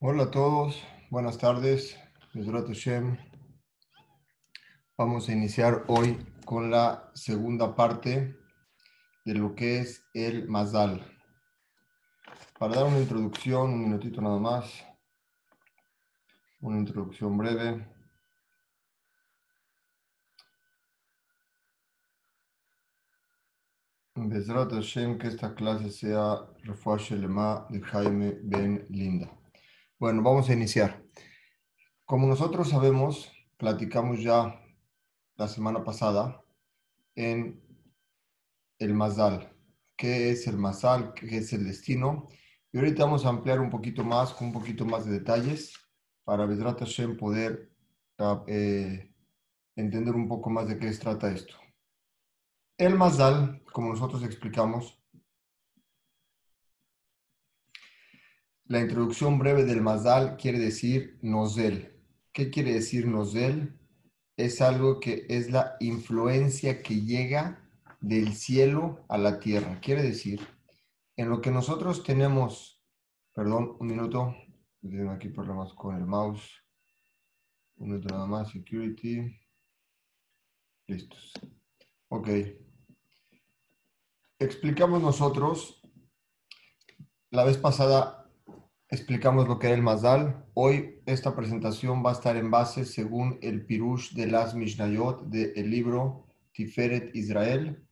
Hola a todos, buenas tardes. Vamos a iniciar hoy con la segunda parte de lo que es el Mazal. Para dar una introducción, un minutito nada más, una introducción breve. Bezrat Hashem, que esta clase sea Refuah Lema de Jaime Ben Linda. Bueno, vamos a iniciar. Como nosotros sabemos, platicamos ya la semana pasada en el Mazal. ¿Qué es el Mazal? ¿Qué es el destino? Y ahorita vamos a ampliar un poquito más, con un poquito más de detalles, para Bezrat Hashem poder eh, entender un poco más de qué se trata esto. El Mazal, como nosotros explicamos, la introducción breve del Mazal quiere decir Nozel. ¿Qué quiere decir Nozel? Es algo que es la influencia que llega del cielo a la tierra. Quiere decir, en lo que nosotros tenemos, perdón, un minuto, tengo aquí problemas con el mouse. Un minuto nada más, security. Listos. Ok explicamos nosotros, la vez pasada explicamos lo que era el Mazal. Hoy esta presentación va a estar en base según el Pirush de las Mishnayot del libro Tiferet Israel,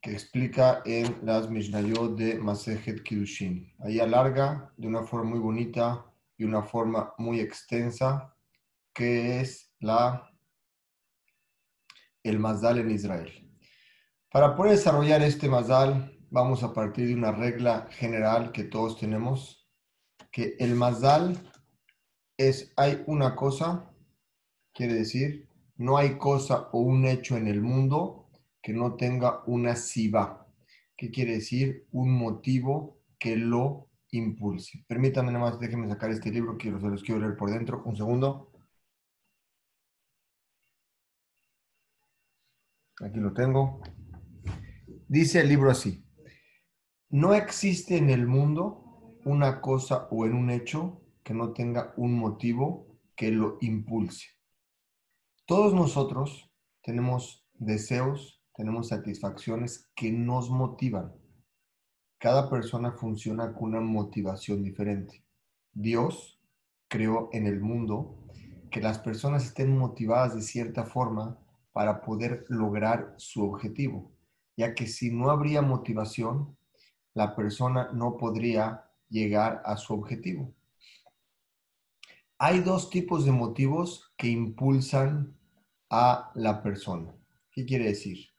que explica en las Mishnayot de Masejet Kiddushin. Ahí alarga de una forma muy bonita y una forma muy extensa, que es la el Mazal en Israel. Para poder desarrollar este mazal, vamos a partir de una regla general que todos tenemos, que el mazal es hay una cosa, quiere decir, no hay cosa o un hecho en el mundo que no tenga una siba. ¿Qué quiere decir? Un motivo que lo impulse. Permítanme nada más, déjenme sacar este libro, quiero, se los quiero leer por dentro. Un segundo. Aquí lo tengo. Dice el libro así, no existe en el mundo una cosa o en un hecho que no tenga un motivo que lo impulse. Todos nosotros tenemos deseos, tenemos satisfacciones que nos motivan. Cada persona funciona con una motivación diferente. Dios creó en el mundo que las personas estén motivadas de cierta forma para poder lograr su objetivo ya que si no habría motivación, la persona no podría llegar a su objetivo. Hay dos tipos de motivos que impulsan a la persona. ¿Qué quiere decir?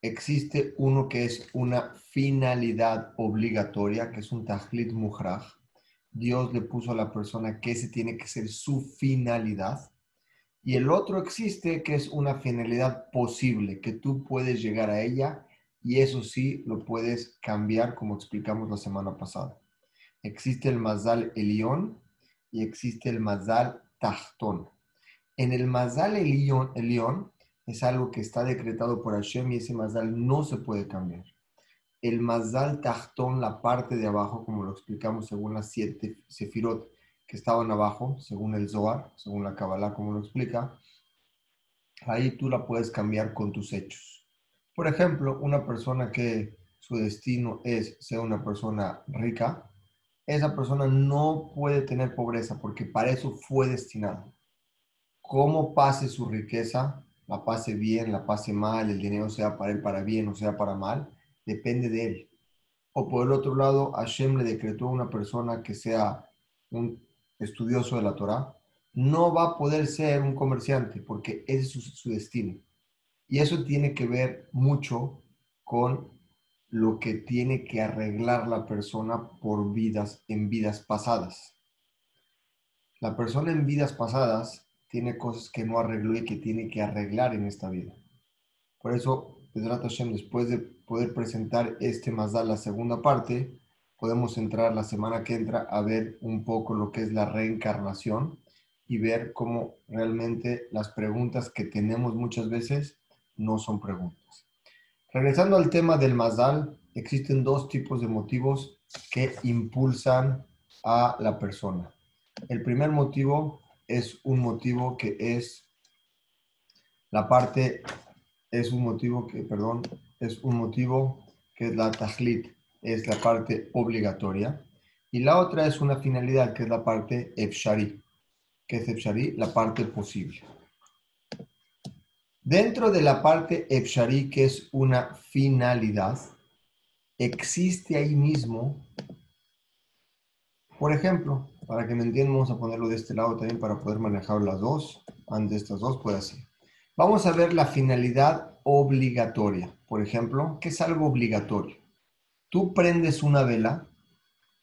Existe uno que es una finalidad obligatoria, que es un tajlit muhraj. Dios le puso a la persona que ese tiene que ser su finalidad. Y el otro existe que es una finalidad posible, que tú puedes llegar a ella y eso sí lo puedes cambiar como explicamos la semana pasada. Existe el Mazal Elión y existe el Mazal Tachtón. En el Mazal Elión, es algo que está decretado por Hashem y ese Mazal no se puede cambiar. El Mazal Tachtón, la parte de abajo, como lo explicamos según las siete Sefirot que estaban abajo, según el Zohar, según la Kabbalah, como lo explica, ahí tú la puedes cambiar con tus hechos. Por ejemplo, una persona que su destino es ser una persona rica, esa persona no puede tener pobreza porque para eso fue destinado. Cómo pase su riqueza, la pase bien, la pase mal, el dinero sea para él para bien o sea para mal, depende de él. O por el otro lado, Hashem le decretó a una persona que sea un estudioso de la Torah, no va a poder ser un comerciante porque ese es su destino. Y eso tiene que ver mucho con lo que tiene que arreglar la persona por vidas, en vidas pasadas. La persona en vidas pasadas tiene cosas que no arregló y que tiene que arreglar en esta vida. Por eso, después de poder presentar este más da la segunda parte, podemos entrar la semana que entra a ver un poco lo que es la reencarnación y ver cómo realmente las preguntas que tenemos muchas veces no son preguntas. Regresando al tema del Mazdal, existen dos tipos de motivos que impulsan a la persona. El primer motivo es un motivo que es la parte, es un motivo que, perdón, es un motivo que es la tajlit, es la parte obligatoria. Y la otra es una finalidad, que es la parte efshari. que es efshari? La parte posible. Dentro de la parte efshari, que es una finalidad, existe ahí mismo, por ejemplo, para que me entiendan, vamos a ponerlo de este lado también para poder manejar las dos, antes estas dos, puede así. Vamos a ver la finalidad obligatoria. Por ejemplo, ¿qué es algo obligatorio? Tú prendes una vela,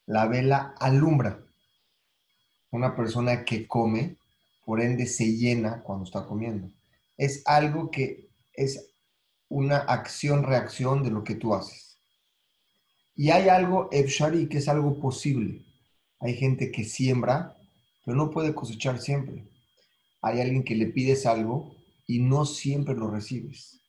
la vela alumbra. Una persona que come, por ende, se llena cuando está comiendo. Es algo que es una acción-reacción de lo que tú haces. Y hay algo efshari, que es algo posible. Hay gente que siembra, pero no puede cosechar siempre. Hay alguien que le pides algo y no siempre lo recibes.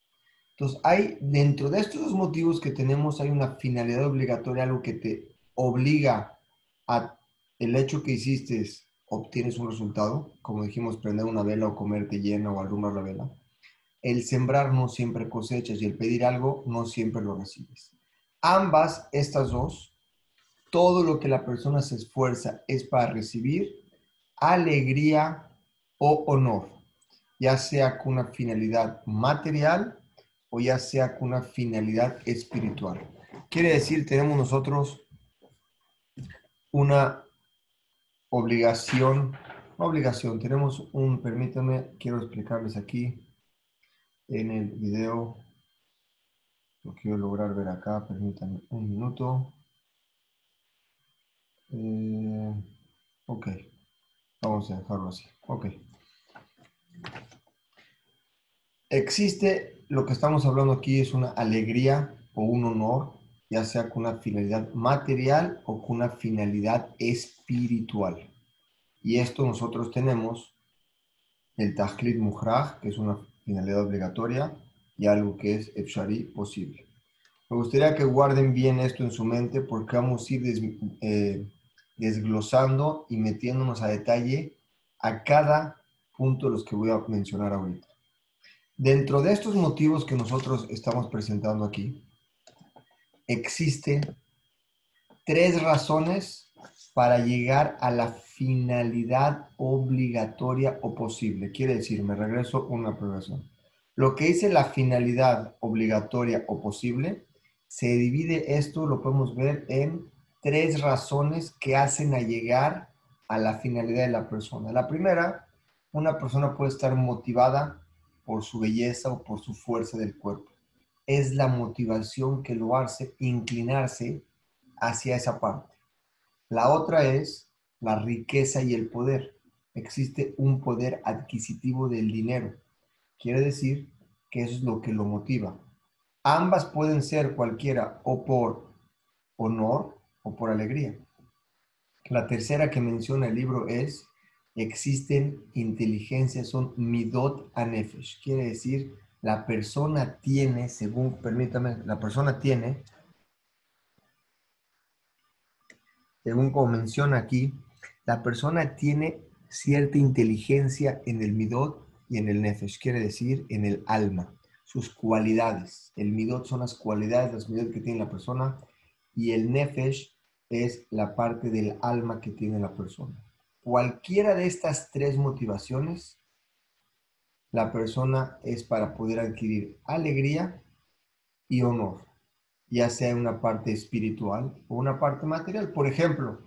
Entonces, hay dentro de estos dos motivos que tenemos, hay una finalidad obligatoria, algo que te obliga a el hecho que hiciste, obtienes un resultado, como dijimos, prender una vela o comerte llena o alumbrar la vela. El sembrar no siempre cosechas y el pedir algo no siempre lo recibes. Ambas, estas dos, todo lo que la persona se esfuerza es para recibir alegría o honor, ya sea con una finalidad material o ya sea con una finalidad espiritual. Quiere decir, tenemos nosotros una obligación, obligación, tenemos un, permítanme, quiero explicarles aquí en el video, lo quiero lograr ver acá, permítanme un minuto. Eh, ok, vamos a dejarlo así. Ok. Existe, lo que estamos hablando aquí es una alegría o un honor, ya sea con una finalidad material o con una finalidad espiritual. Y esto nosotros tenemos el Tajlit Muhraj, que es una finalidad obligatoria, y algo que es Efshari posible. Me gustaría que guarden bien esto en su mente porque vamos a ir eh, desglosando y metiéndonos a detalle a cada punto de los que voy a mencionar ahorita. Dentro de estos motivos que nosotros estamos presentando aquí, existen tres razones para llegar a la finalidad obligatoria o posible. Quiere decir, me regreso una progresión. Lo que dice la finalidad obligatoria o posible, se divide esto, lo podemos ver en tres razones que hacen a llegar a la finalidad de la persona. La primera, una persona puede estar motivada por su belleza o por su fuerza del cuerpo. Es la motivación que lo hace inclinarse hacia esa parte. La otra es la riqueza y el poder. Existe un poder adquisitivo del dinero. Quiere decir que eso es lo que lo motiva. Ambas pueden ser cualquiera o por honor o por alegría. La tercera que menciona el libro es, existen inteligencias, son midot anefesh. Quiere decir, la persona tiene, según, permítame, la persona tiene, según como menciona aquí, la persona tiene cierta inteligencia en el midot y en el nefesh, quiere decir en el alma, sus cualidades. El midot son las cualidades, las midot que tiene la persona y el nefesh es la parte del alma que tiene la persona. Cualquiera de estas tres motivaciones, la persona es para poder adquirir alegría y honor, ya sea una parte espiritual o una parte material. Por ejemplo,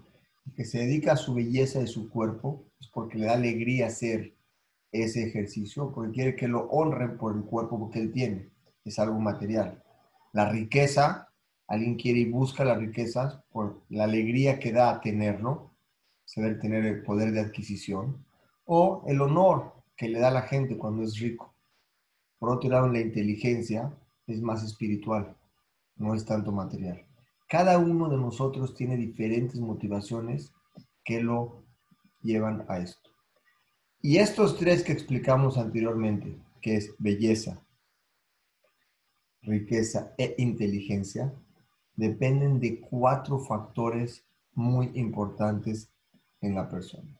que se dedica a su belleza de su cuerpo es porque le da alegría hacer ese ejercicio, porque quiere que lo honren por el cuerpo que él tiene. Es algo material. La riqueza alguien quiere y busca las riquezas por la alegría que da tenerlo, saber tener el poder de adquisición, o el honor que le da la gente cuando es rico. Por otro lado, la inteligencia es más espiritual, no es tanto material. Cada uno de nosotros tiene diferentes motivaciones que lo llevan a esto. Y estos tres que explicamos anteriormente, que es belleza, riqueza e inteligencia, dependen de cuatro factores muy importantes en la persona.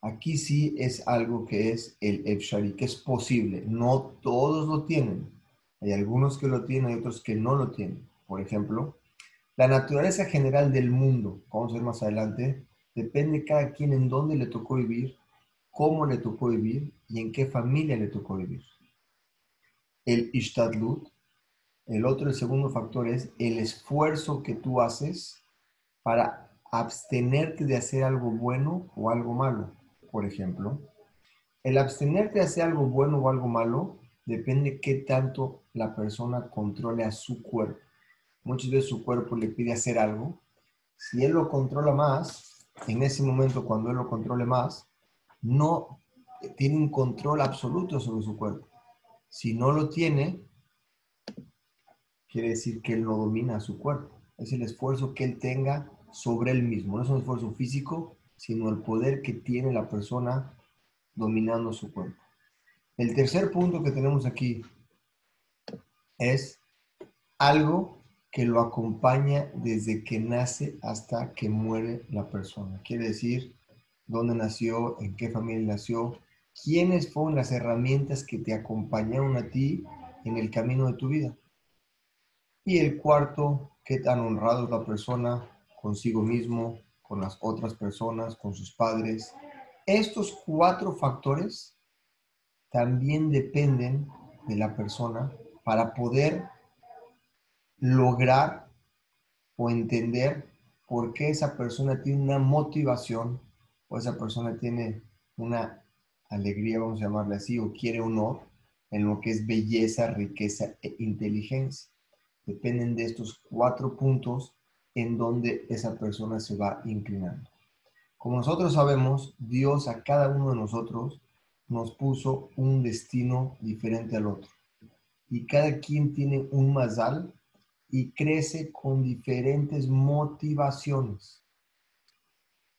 Aquí sí es algo que es el Efshari, que es posible. No todos lo tienen. Hay algunos que lo tienen, y otros que no lo tienen. Por ejemplo, la naturaleza general del mundo, vamos a ver más adelante, depende cada quien en dónde le tocó vivir, cómo le tocó vivir y en qué familia le tocó vivir. El Ishtadlut, el otro, el segundo factor es el esfuerzo que tú haces para abstenerte de hacer algo bueno o algo malo por ejemplo, el abstenerte de hacer algo bueno o algo malo depende qué tanto la persona controle a su cuerpo. Muchas veces su cuerpo le pide hacer algo. Si él lo controla más, en ese momento cuando él lo controle más, no tiene un control absoluto sobre su cuerpo. Si no lo tiene, quiere decir que él no domina su cuerpo. Es el esfuerzo que él tenga sobre él mismo. No es un esfuerzo físico, sino el poder que tiene la persona dominando su cuerpo. El tercer punto que tenemos aquí es algo que lo acompaña desde que nace hasta que muere la persona. Quiere decir dónde nació, en qué familia nació, quiénes fueron las herramientas que te acompañaron a ti en el camino de tu vida. Y el cuarto, qué tan honrado es la persona consigo mismo, con las otras personas, con sus padres. Estos cuatro factores también dependen de la persona para poder lograr o entender por qué esa persona tiene una motivación o esa persona tiene una alegría, vamos a llamarle así, o quiere honor en lo que es belleza, riqueza e inteligencia. Dependen de estos cuatro puntos en donde esa persona se va inclinando. Como nosotros sabemos, Dios a cada uno de nosotros nos puso un destino diferente al otro. Y cada quien tiene un mazal y crece con diferentes motivaciones.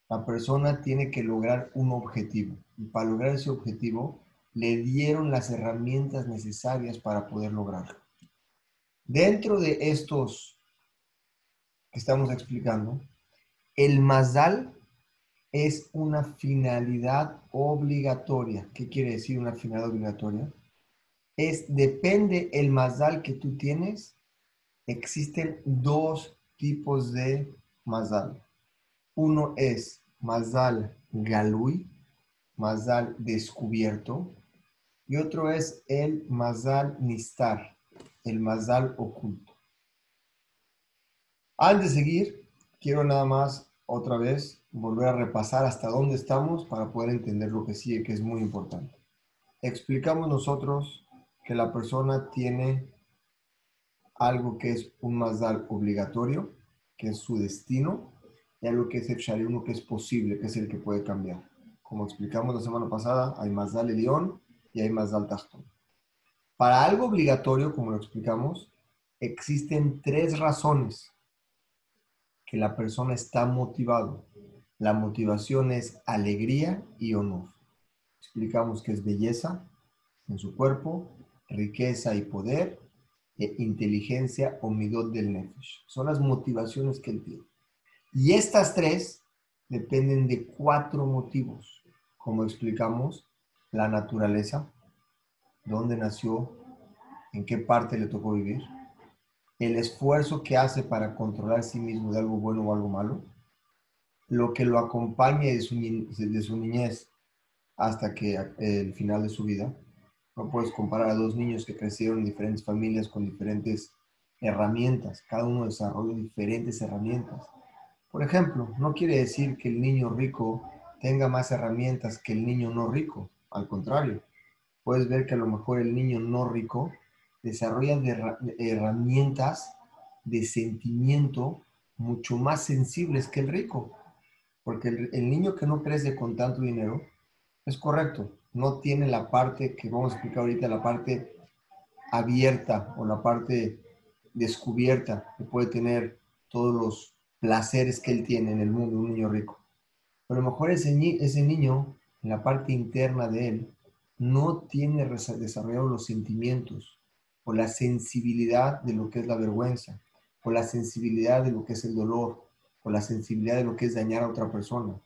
La persona tiene que lograr un objetivo y para lograr ese objetivo le dieron las herramientas necesarias para poder lograrlo. Dentro de estos que estamos explicando, el mazal es una finalidad obligatoria. ¿Qué quiere decir una finalidad obligatoria? Es depende el mazal que tú tienes. Existen dos tipos de mazal. Uno es mazal galui, mazal descubierto, y otro es el mazal nistar, el mazal oculto. Antes de seguir, quiero nada más otra vez volver a repasar hasta dónde estamos para poder entender lo que sigue, que es muy importante. Explicamos nosotros que la persona tiene algo que es un mazal obligatorio, que es su destino, y algo que es el uno que es posible, que es el que puede cambiar. Como explicamos la semana pasada, hay mazal león y hay mazal tastón. Para algo obligatorio, como lo explicamos, existen tres razones que la persona está motivado. La motivación es alegría y honor. Explicamos que es belleza en su cuerpo, riqueza y poder, e inteligencia o midot del nefesh. Son las motivaciones que él tiene. Y estas tres dependen de cuatro motivos. Como explicamos, la naturaleza, dónde nació, en qué parte le tocó vivir, el esfuerzo que hace para controlar a sí mismo de algo bueno o algo malo, lo que lo acompaña de su, niñez hasta que el final de su vida. No puedes comparar a dos niños que crecieron en diferentes familias con diferentes herramientas. Cada uno desarrolla diferentes herramientas. Por ejemplo, no quiere decir que el niño rico tenga más herramientas que el niño no rico. Al contrario, puedes ver que a lo mejor el niño no rico desarrollan herramientas de sentimiento mucho más sensibles que el rico. Porque el, niño que no crece con tanto dinero, es correcto, no tiene la parte que vamos a explicar ahorita, la parte abierta o la parte descubierta que puede tener todos los placeres que él tiene en el mundo, un niño rico. Pero a lo mejor ese, ese niño, en la parte interna de él, no tiene desarrollado los sentimientos o la sensibilidad de lo que es la vergüenza, o la sensibilidad de lo que es el dolor, o la sensibilidad de lo que es dañar a otra persona.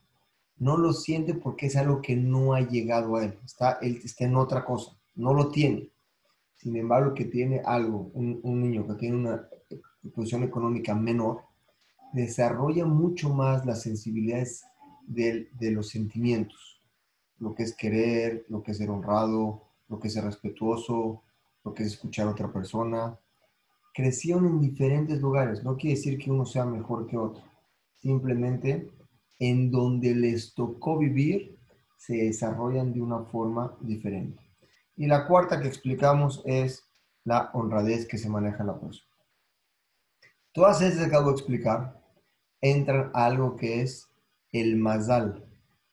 No lo siente porque es algo que no ha llegado a él. Está, él está en otra cosa. No lo tiene. Sin embargo, que tiene algo, un, niño que tiene una posición económica menor, desarrolla mucho más las sensibilidades de, de los sentimientos. Lo que es querer, lo que es ser honrado, lo que es ser respetuoso, lo que es escuchar a otra persona. Crecieron en diferentes lugares. No quiere decir que uno sea mejor que otro. Simplemente en donde les tocó vivir se desarrollan de una forma diferente. Y la cuarta que explicamos es la honradez que se maneja la persona. Todas estas que acabo de explicar entran a algo que es el mazal.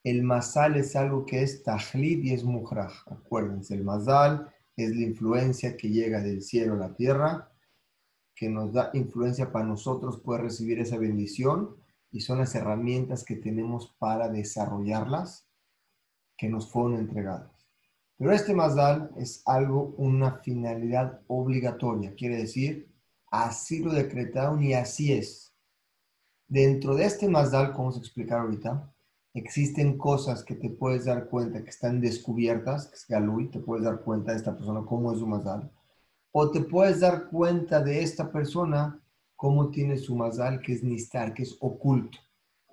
El mazal es algo que es tajlid y es mujraj. Acuérdense, el mazal es la influencia que llega del cielo a la tierra, que nos da influencia para nosotros poder recibir esa bendición y son las herramientas que tenemos para desarrollarlas que nos fueron entregadas. Pero este Mazdal es algo, una finalidad obligatoria, quiere decir, así lo decretaron y así es. Dentro de este Mazdal, como se explicar ahorita, existen cosas que te puedes dar cuenta que están descubiertas, que es Galui, te puedes dar cuenta de esta persona cómo es su Mazdal, o te puedes dar cuenta de esta persona cómo tiene su mazal, que es nistar, que es oculto.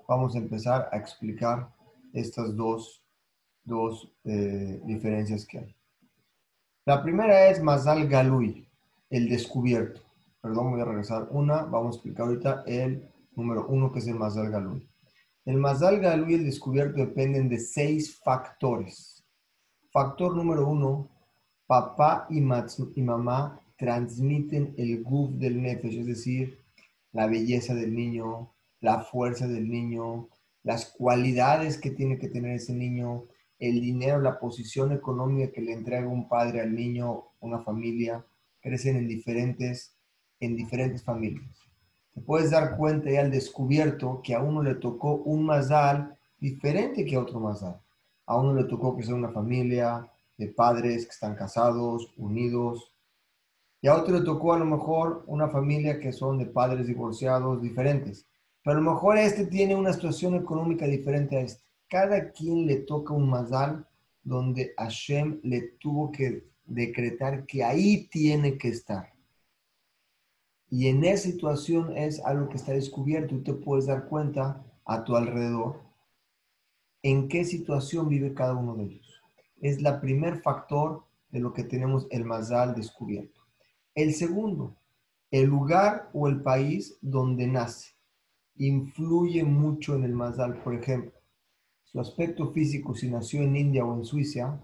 Vamos a empezar a explicar estas dos, dos eh, diferencias que hay. La primera es mazal galui, el descubierto. Perdón, voy a regresar una. Vamos a explicar ahorita el número uno, que es el mazal galui. El mazal galui y el descubierto dependen de seis factores. Factor número uno, papá y, y mamá transmiten el guf del nefesh, es decir, la belleza del niño, la fuerza del niño, las cualidades que tiene que tener ese niño, el dinero, la posición económica que le entrega un padre al niño, una familia, crecen en diferentes, en diferentes familias. Te puedes dar cuenta ya al descubierto que a uno le tocó un mazal diferente que a otro mazal. A uno le tocó que sea una familia de padres que están casados, unidos, y a otro le tocó a lo mejor una familia que son de padres divorciados diferentes. Pero a lo mejor este tiene una situación económica diferente a este. Cada quien le toca un mazal donde Hashem le tuvo que decretar que ahí tiene que estar. Y en esa situación es algo que está descubierto y te puedes dar cuenta a tu alrededor en qué situación vive cada uno de ellos. Es la primer factor de lo que tenemos el mazal descubierto. El segundo, el lugar o el país donde nace influye mucho en el mazal. Por ejemplo, su aspecto físico, si nació en India o en Suiza,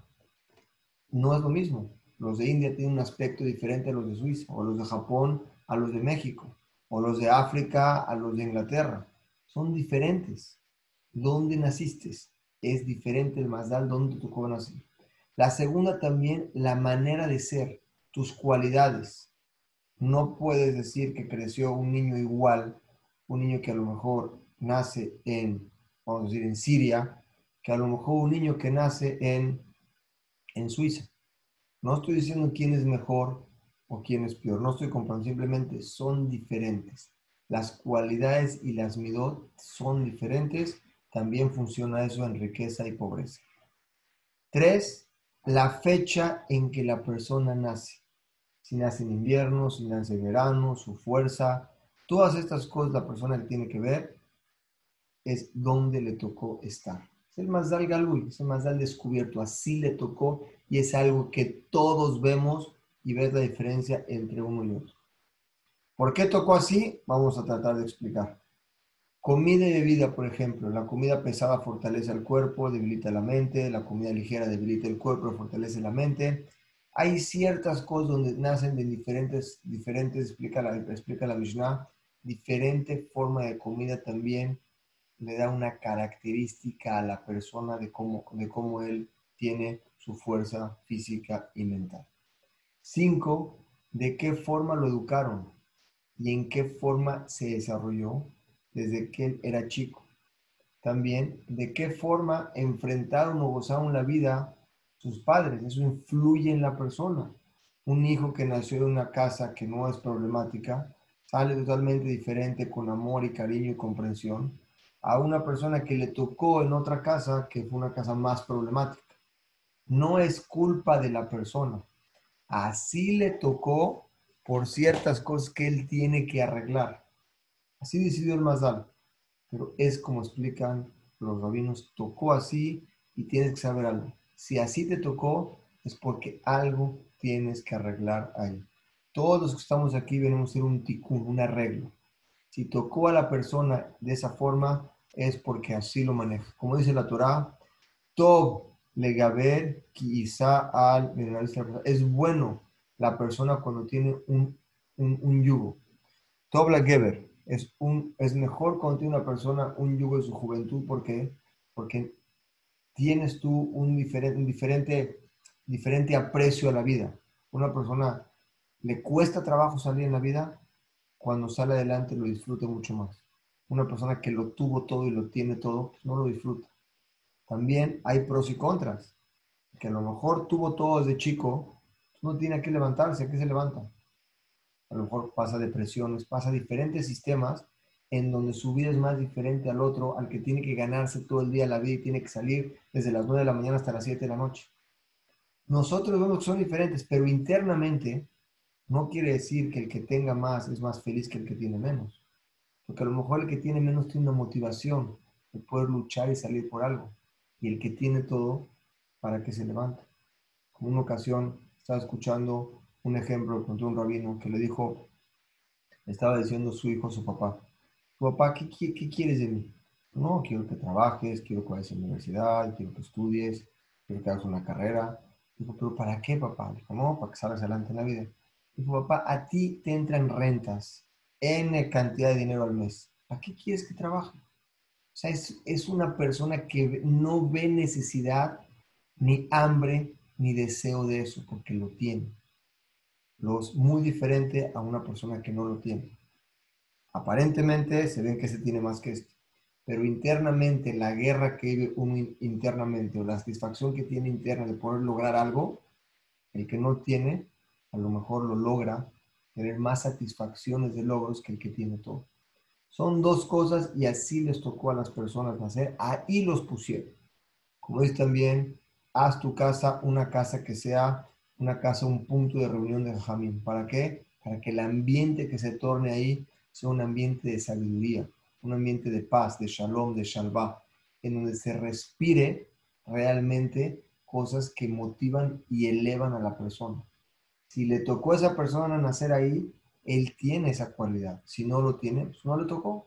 no es lo mismo. Los de India tienen un aspecto diferente a los de Suiza, o los de Japón a los de México, o los de África a los de Inglaterra. Son diferentes. ¿Dónde naciste? Es diferente el mazal donde tocó nacer. La segunda también, la manera de ser tus cualidades. No puedes decir que creció un niño igual, un niño que a lo mejor nace en, vamos a decir, en Siria, que a lo mejor un niño que nace en, en Suiza. No estoy diciendo quién es mejor o quién es peor, no estoy comparando, simplemente son diferentes. Las cualidades y las midot son diferentes, también funciona eso en riqueza y pobreza. Tres, la fecha en que la persona nace si nace en invierno, si nace en verano, su fuerza, todas estas cosas la persona que tiene que ver es dónde le tocó estar. Es el Mazdal Galui, es el Mazdal descubierto, así le tocó y es algo que todos vemos y ves la diferencia entre uno y otro. ¿Por qué tocó así? Vamos a tratar de explicar. Comida y bebida, por ejemplo. La comida pesada fortalece el cuerpo, debilita la mente. La comida ligera debilita el cuerpo, fortalece la mente hay ciertas cosas donde nacen de diferentes, diferentes explica la, explica la Mishnah, diferente forma de comida también le da una característica a la persona de cómo, de cómo él tiene su fuerza física y mental. Cinco, de qué forma lo educaron y en qué forma se desarrolló desde que él era chico. También, de qué forma enfrentaron o gozaron la vida sus padres. Eso influye en la persona. Un hijo que nació en una casa que no es problemática, sale totalmente diferente con amor y cariño y comprensión a una persona que le tocó en otra casa que fue una casa más problemática. No es culpa de la persona. Así le tocó por ciertas cosas que él tiene que arreglar. Así decidió el Mazal. Pero es como explican los rabinos, tocó así y tienes que saber algo. Si así te tocó, es porque algo tienes que arreglar ahí. Todos los que estamos aquí venimos a hacer un tikkun, un arreglo. Si tocó a la persona de esa forma, es porque así lo maneja. Como dice la Torah, Tob legaber quizá al Es bueno la persona cuando tiene un, un, yugo. Tob legaber es, un, es mejor cuando tiene una persona un yugo de su juventud. ¿Por qué? Porque tienes tú un diferente, un diferente, diferente aprecio a la vida. Una persona le cuesta trabajo salir en la vida, cuando sale adelante lo disfruta mucho más. Una persona que lo tuvo todo y lo tiene todo, pues, no lo disfruta. También hay pros y contras. Que a lo mejor tuvo todo desde chico, no tiene que levantarse, ¿a se levanta? A lo mejor pasa depresiones, pasa diferentes sistemas en donde su vida es más diferente al otro, al que tiene que ganarse todo el día la vida y tiene que salir desde las 9 de la mañana hasta las 7 de la noche. Nosotros vemos que son diferentes, pero internamente no quiere decir que el que tenga más es más feliz que el que tiene menos. Porque a lo mejor el que tiene menos tiene una motivación de poder luchar y salir por algo. Y el que tiene todo para que se levante. Como una ocasión estaba escuchando un ejemplo contra un rabino que le dijo, estaba diciendo su hijo a su papá, papá, ¿qué, qué, quieres de mí? No, quiero que trabajes, quiero que vayas a la universidad, quiero que estudies, quiero que hagas una carrera. Dijo, pero ¿para qué, papá? Dijo, no, para que salgas adelante en la vida. Dijo, papá, a ti te entran rentas, N cantidad de dinero al mes. ¿Para qué quieres que trabaje? O sea, es, es una persona que no ve necesidad, ni hambre, ni deseo de eso, porque lo tiene. Lo es muy diferente a una persona que no lo tiene. Aparentemente se ven que se tiene más que esto, pero internamente la guerra que vive uno internamente o la satisfacción que tiene interna de poder lograr algo, el que no tiene, a lo mejor lo logra tener más satisfacciones de logros que el que tiene todo. Son dos cosas y así les tocó a las personas nacer, ahí los pusieron. Como dice también, haz tu casa una casa que sea una casa, un punto de reunión de Jamín. ¿Para qué? Para que el ambiente que se torne ahí sea un ambiente de sabiduría, un ambiente de paz, de shalom, de shalva, en donde se respire realmente cosas que motivan y elevan a la persona. Si le tocó a esa persona nacer ahí, él tiene esa cualidad. Si no lo tiene, pues no le tocó.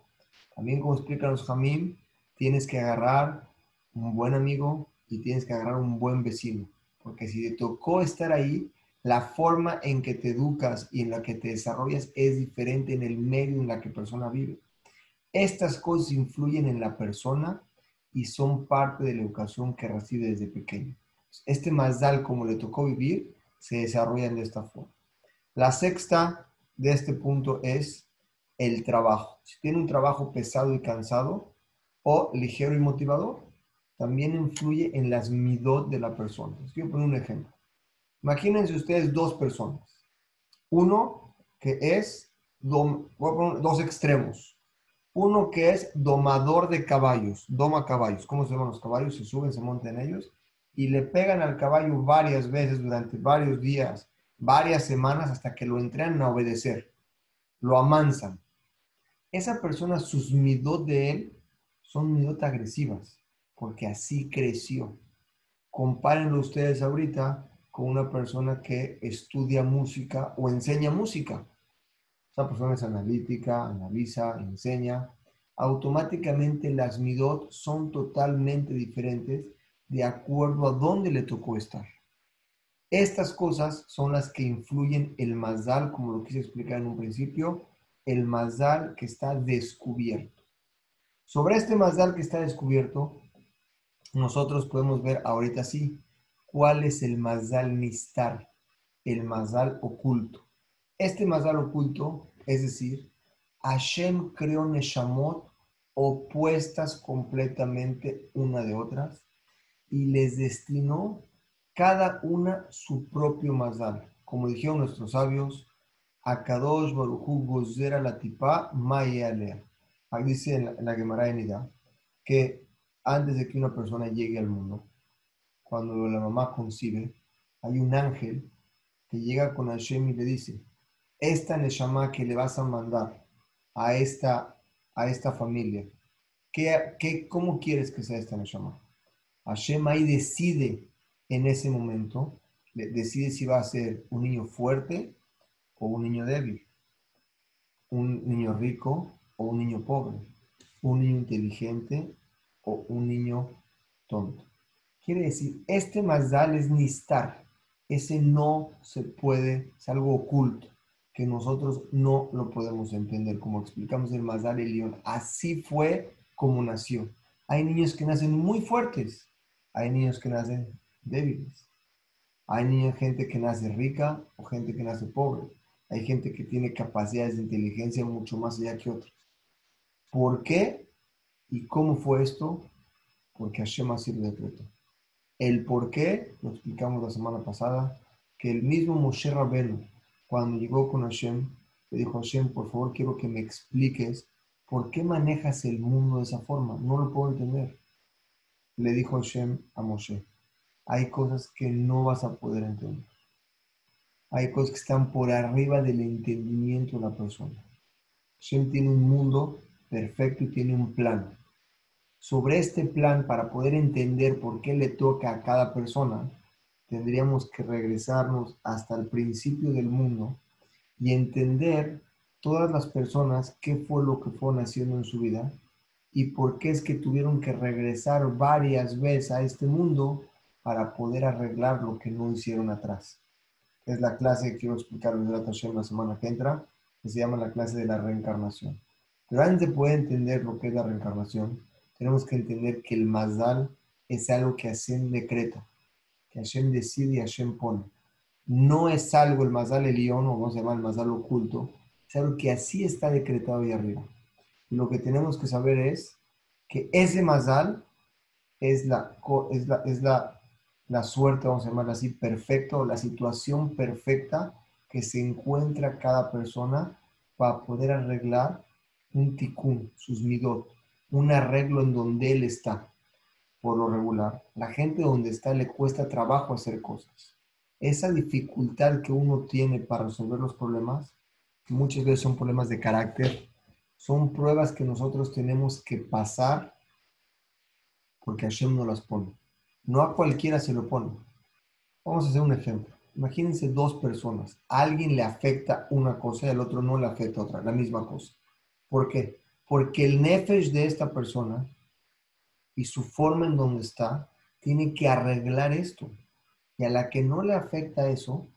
También como explican los Jamim, tienes que agarrar un buen amigo y tienes que agarrar un buen vecino. Porque si te tocó estar ahí, la forma en que te educas y en la que te desarrollas es diferente en el medio en la que persona vive. Estas cosas influyen en la persona y son parte de la educación que recibe desde pequeño. Este Mazdal, como le tocó vivir, se desarrollan de esta forma. La sexta de este punto es el trabajo. Si tiene un trabajo pesado y cansado o ligero y motivador, también influye en las midot de la persona. Quiero poner un ejemplo. Imagínense ustedes dos personas. Uno que es, dos extremos. Uno que es domador de caballos, doma caballos. ¿Cómo se llaman los caballos? Se suben, se montan ellos y le pegan al caballo varias veces durante varios días, varias semanas, hasta que lo entrenan a obedecer. Lo amansan. Esa persona, sus midot de él son midot agresivas, porque así creció. Compárenlo ustedes ahorita con una persona que estudia música o enseña música. Esa persona es analítica, analiza, enseña. Automáticamente las midot son totalmente diferentes de acuerdo a dónde le tocó estar. Estas cosas son las que influyen el mazal, como lo quise explicar en un principio, el mazal que está descubierto. Sobre este mazal que está descubierto, nosotros podemos ver ahorita sí cuál es el mazal nistar, el mazal oculto. Este mazal oculto, es decir, Hashem creó Neshamot opuestas completamente una de otras y les destinó cada una su propio mazal. Como dijeron nuestros sabios, Akadosh Baruchu Gozera la tipa alea. Ahí dice en la, en la Gemara Nida que antes de que una persona llegue al mundo, cuando la mamá concibe, hay un ángel que llega con Hashem y le dice, esta Neshama que le vas a mandar a esta, a esta familia, ¿qué, cómo quieres que sea esta Neshama? Hashem ahí decide en ese momento, decide si va a ser un niño fuerte o un niño débil, un niño rico o un niño pobre, un niño inteligente o un niño tonto. Quiere decir, este Mazdal es Nistar, ese no se puede, es algo oculto, que nosotros no lo podemos entender, como explicamos en Mazdal Elión. Así fue como nació. Hay niños que nacen muy fuertes, hay niños que nacen débiles. Hay niños, gente que nace rica o gente que nace pobre. Hay gente que tiene capacidades de inteligencia mucho más allá que otros. ¿Por qué y cómo fue esto? Porque Hashem así lo decretó. El por qué lo explicamos la semana pasada, que el mismo Moshe Rabenu, cuando llegó con Hashem, le dijo Hashem, por favor, quiero que me expliques por qué manejas el mundo de esa forma. No lo puedo entender. Le dijo Hashem a Moshe, hay cosas que no vas a poder entender. Hay cosas que están por arriba del entendimiento de la persona. Hashem tiene un mundo perfecto y tiene un plan. Sobre este plan, para poder entender por qué le toca a cada persona, tendríamos que regresarnos hasta el principio del mundo y entender todas las personas qué fue lo que fueron haciendo en su vida y por qué es que tuvieron que regresar varias veces a este mundo para poder arreglar lo que no hicieron atrás es la clase que quiero explicar en la semana que entra, que se llama la clase de la reencarnación. Pero antes de poder entender lo que es la reencarnación, tenemos que entender que el Mazdal es algo que Hashem decreta, que Hashem decide y Hashem pone. No es algo el Mazdal Elión, o vamos a llamar el Mazdal oculto, es algo que así está decretado ahí arriba. Y lo que tenemos que saber es que ese Mazdal es la, es la, es la la suerte, vamos a llamarla así, perfecta o la situación perfecta que se encuentra cada persona para poder arreglar un tikkun, sus midot, un arreglo en donde él está, por lo regular. La gente donde está le cuesta trabajo hacer cosas. Esa dificultad que uno tiene para resolver los problemas, muchas veces son problemas de carácter, son pruebas que nosotros tenemos que pasar porque Hashem no las pone. No a cualquiera se lo pone. Vamos a hacer un ejemplo. Imagínense dos personas. Alguien le afecta una cosa y al otro no le afecta otra, la misma cosa. ¿Por qué? Porque el nefesh de esta persona y su forma en donde está tiene que arreglar esto. Y a la que no le afecta eso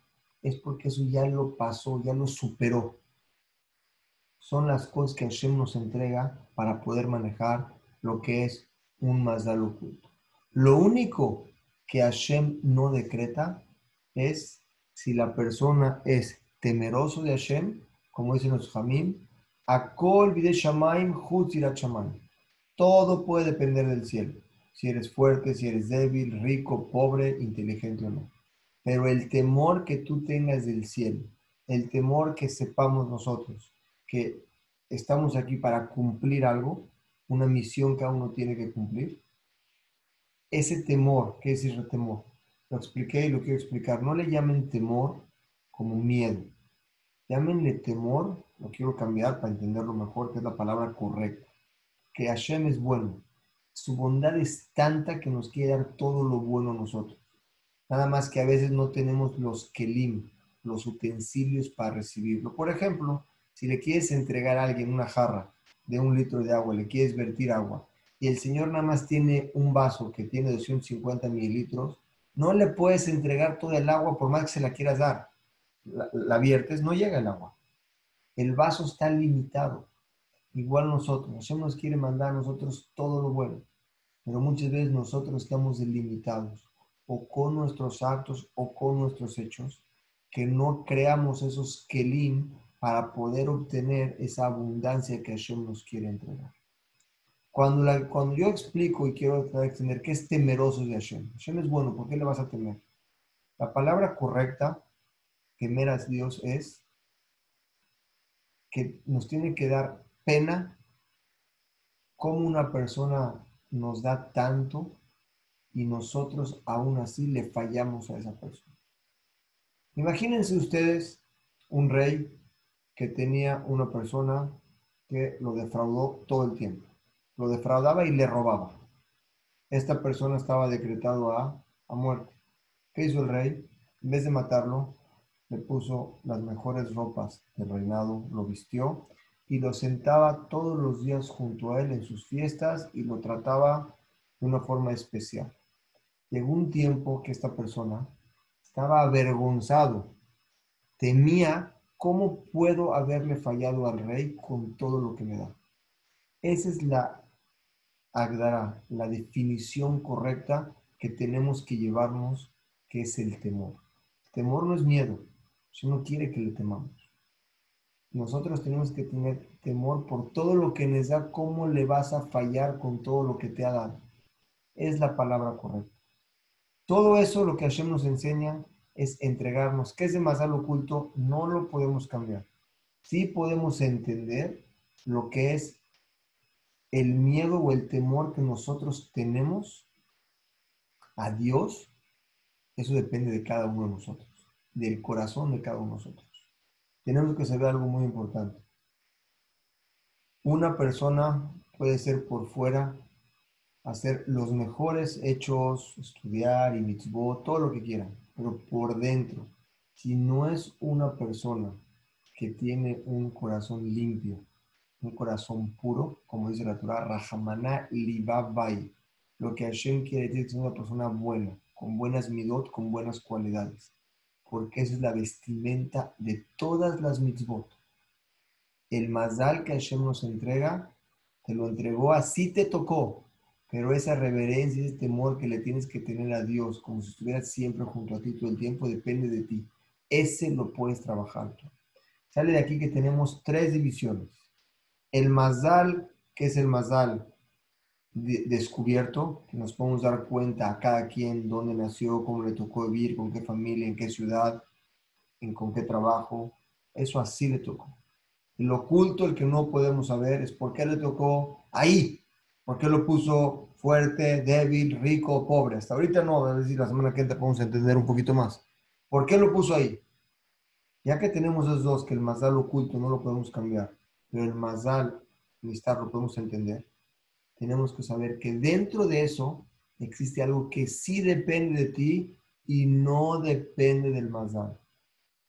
es porque eso ya lo pasó, ya lo superó. Son las cosas que Hashem nos entrega para poder manejar lo que es un Mazdal oculto. Lo único que Hashem no decreta es si la persona es temeroso de Hashem, como dicen los Hamim, Akol Shamaim Todo puede depender del cielo. Si eres fuerte, si eres débil, rico, pobre, inteligente o no. Pero el temor que tú tengas del cielo, el temor que sepamos nosotros que estamos aquí para cumplir algo, una misión que uno tiene que cumplir, ese temor, ¿qué es ese temor? Lo expliqué y lo quiero explicar. No le llamen temor como miedo. Llámenle temor, lo quiero cambiar para entenderlo mejor, que es la palabra correcta. Que Hashem es bueno. Su bondad es tanta que nos quiere dar todo lo bueno a nosotros. Nada más que a veces no tenemos los kelim, los utensilios para recibirlo. Por ejemplo, si le quieres entregar a alguien una jarra de un litro de agua, le quieres vertir agua, y el Señor nada más tiene un vaso que tiene 250 mililitros, no le puedes entregar todo el agua por más que se la quieras dar. La, viertes, no llega el agua. El vaso está limitado. Igual nosotros. Hashem nos quiere mandar a nosotros todo lo bueno. Pero muchas veces nosotros estamos limitados. O con nuestros actos o con nuestros hechos. Que no creamos esos kelim para poder obtener esa abundancia que Hashem nos quiere entregar. Cuando, cuando yo explico y quiero extender que es temeroso de Hashem, Hashem es bueno, ¿por qué le vas a temer? La palabra correcta, temer a Dios, es que nos tiene que dar pena cómo una persona nos da tanto y nosotros aún así le fallamos a esa persona. Imagínense ustedes un rey que tenía una persona que lo defraudó todo el tiempo. Lo defraudaba y le robaba. Esta persona estaba decretado a, a muerte. ¿Qué hizo el rey? En vez de matarlo, le puso las mejores ropas del reinado, lo vistió y lo sentaba todos los días junto a él en sus fiestas y lo trataba de una forma especial. Llegó un tiempo que esta persona estaba avergonzado, temía cómo puedo haberle fallado al rey con todo lo que me da. Esa es la Agdara, la definición correcta que tenemos que llevarnos, que es el temor. temor no es miedo, si no quiere que le temamos. Nosotros tenemos que tener temor por todo lo que nos da, cómo le vas a fallar con todo lo que te ha dado. Es la palabra correcta. Todo eso lo que Hashem nos enseña es entregarnos. ¿Qué es demasiado oculto? No lo podemos cambiar. Sí podemos entender lo que es el miedo o el temor que nosotros tenemos a Dios. Eso depende de cada uno de nosotros del corazón de cada uno de nosotros. Tenemos que saber algo muy importante. Una persona puede ser por fuera, hacer los mejores hechos, estudiar y mitzvot, todo lo que quiera, pero por dentro, si no es una persona que tiene un corazón limpio, un corazón puro, como dice la Torah, Rahamana Libabai, lo que Hashem quiere decir es una persona buena, con buenas midot, con buenas cualidades porque esa es la vestimenta de todas las mitzvot. El mazal que Hashem nos entrega, te lo entregó así te tocó, pero esa reverencia, ese temor que le tienes que tener a Dios, como si estuvieras siempre junto a ti todo el tiempo, depende de ti. Ese lo puedes trabajar Sale de aquí que tenemos tres divisiones. El mazal, que es el mazal descubierto, que nos podemos dar cuenta a cada quien dónde nació, cómo le tocó vivir, con qué familia, en qué ciudad, en con qué trabajo. Eso así le tocó. El oculto, el que no podemos saber, es por qué le tocó ahí, por qué lo puso fuerte, débil, rico, pobre. Hasta ahorita no, a ver si la semana que entra podemos entender un poquito más. ¿Por qué lo puso ahí? Ya que tenemos esos dos, que el mazal oculto no lo podemos cambiar, pero el mazal, estar lo podemos entender tenemos que saber que dentro de eso existe algo que sí depende de ti y no depende del mazal.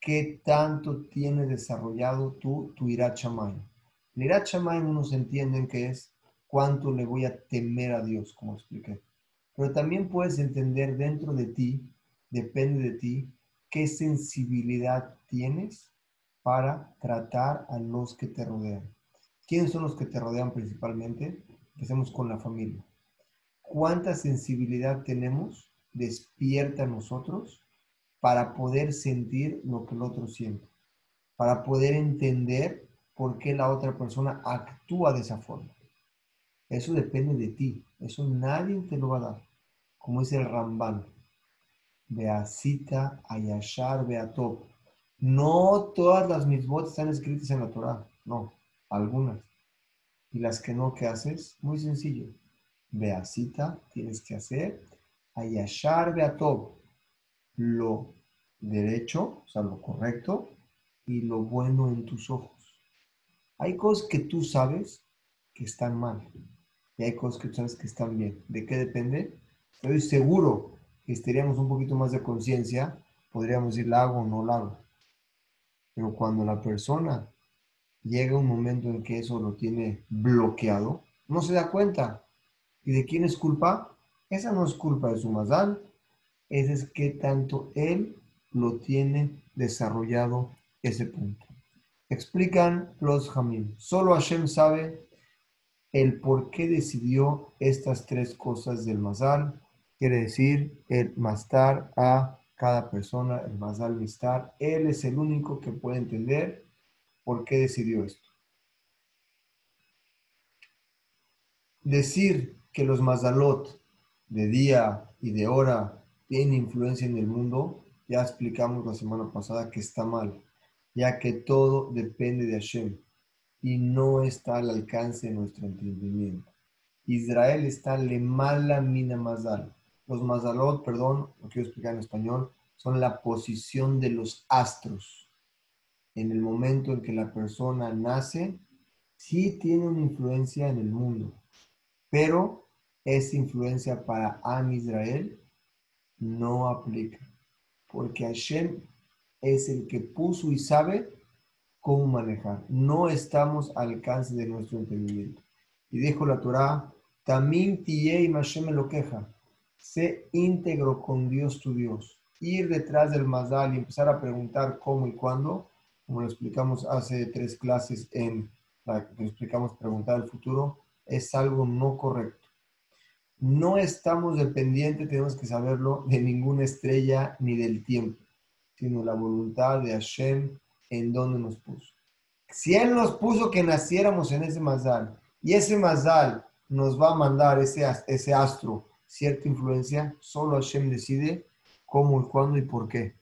¿Qué tanto tienes desarrollado tú tu irat El irat unos entienden que es cuánto le voy a temer a Dios, como expliqué. Pero también puedes entender dentro de ti, depende de ti, qué sensibilidad tienes para tratar a los que te rodean. ¿Quiénes son los que te rodean principalmente? Empecemos con la familia. ¿Cuánta sensibilidad tenemos despierta en nosotros para poder sentir lo que el otro siente? Para poder entender por qué la otra persona actúa de esa forma. Eso depende de ti. Eso nadie te lo va a dar. Como dice el Ramban. Beacita, Ayashar, Beatop. No todas las misbot están escritas en la Torah. No, algunas. Y las que no, ¿qué haces? Muy sencillo. Beacita, tienes que hacer Ayashar Beatov, lo derecho, o sea, lo correcto, y lo bueno en tus ojos. Hay cosas que tú sabes que están mal, y hay cosas que tú sabes que están bien. ¿De qué depende? Estoy seguro que estaríamos un poquito más de conciencia, podríamos decir, la hago o no la hago. Pero cuando la persona llega un momento en que eso lo tiene bloqueado, no se da cuenta. ¿Y de quién es culpa? Esa no es culpa de su mazal, ese es que tanto él lo tiene desarrollado ese punto. Explican los Jamín. Solo Hashem sabe el por qué decidió estas tres cosas del mazal. Quiere decir, el mastar a cada persona, el mazal mistar. Él es el único que puede entender por qué decidió esto. Decir que los mazalot de día y de hora tienen influencia en el mundo, ya explicamos la semana pasada que está mal, ya que todo depende de Hashem. y no está al alcance de nuestro entendimiento. Israel está le mala mina mazal. Los mazalot, perdón, lo quiero explicar en español, son la posición de los astros. En el momento en que la persona nace, sí tiene una influencia en el mundo, pero esa influencia para Am Israel no aplica, porque Hashem es el que puso y sabe cómo manejar. No estamos al alcance de nuestro entendimiento. Y dijo la Torah, también y Mashem lo queja. Sé íntegro con Dios tu Dios. Ir detrás del Mazal y empezar a preguntar cómo y cuándo, como lo explicamos hace tres clases en la que explicamos preguntar el futuro, es algo no correcto. No estamos dependientes, tenemos que saberlo, de ninguna estrella ni del tiempo, sino la voluntad de Hashem en donde nos puso. Si Él nos puso que naciéramos en ese Mazal y ese Mazal nos va a mandar ese, ese astro cierta influencia, solo Hashem decide cómo y cuándo y por qué.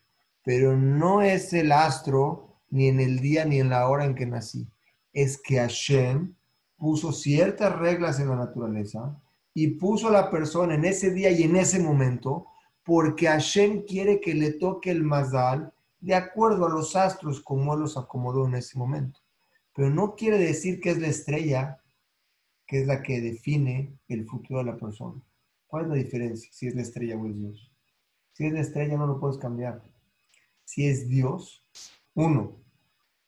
Pero no es el astro ni en el día ni en la hora en que nací. Es que Hashem puso ciertas reglas en la naturaleza y puso a la persona en ese día y en ese momento porque Hashem quiere que le toque el mazal de acuerdo a los astros como Él los acomodó en ese momento. Pero no quiere decir que es la estrella que es la que define el futuro de la persona. ¿Cuál es la diferencia si es la estrella o es Dios? Si es la estrella no lo puedes cambiar. Si es Dios, uno,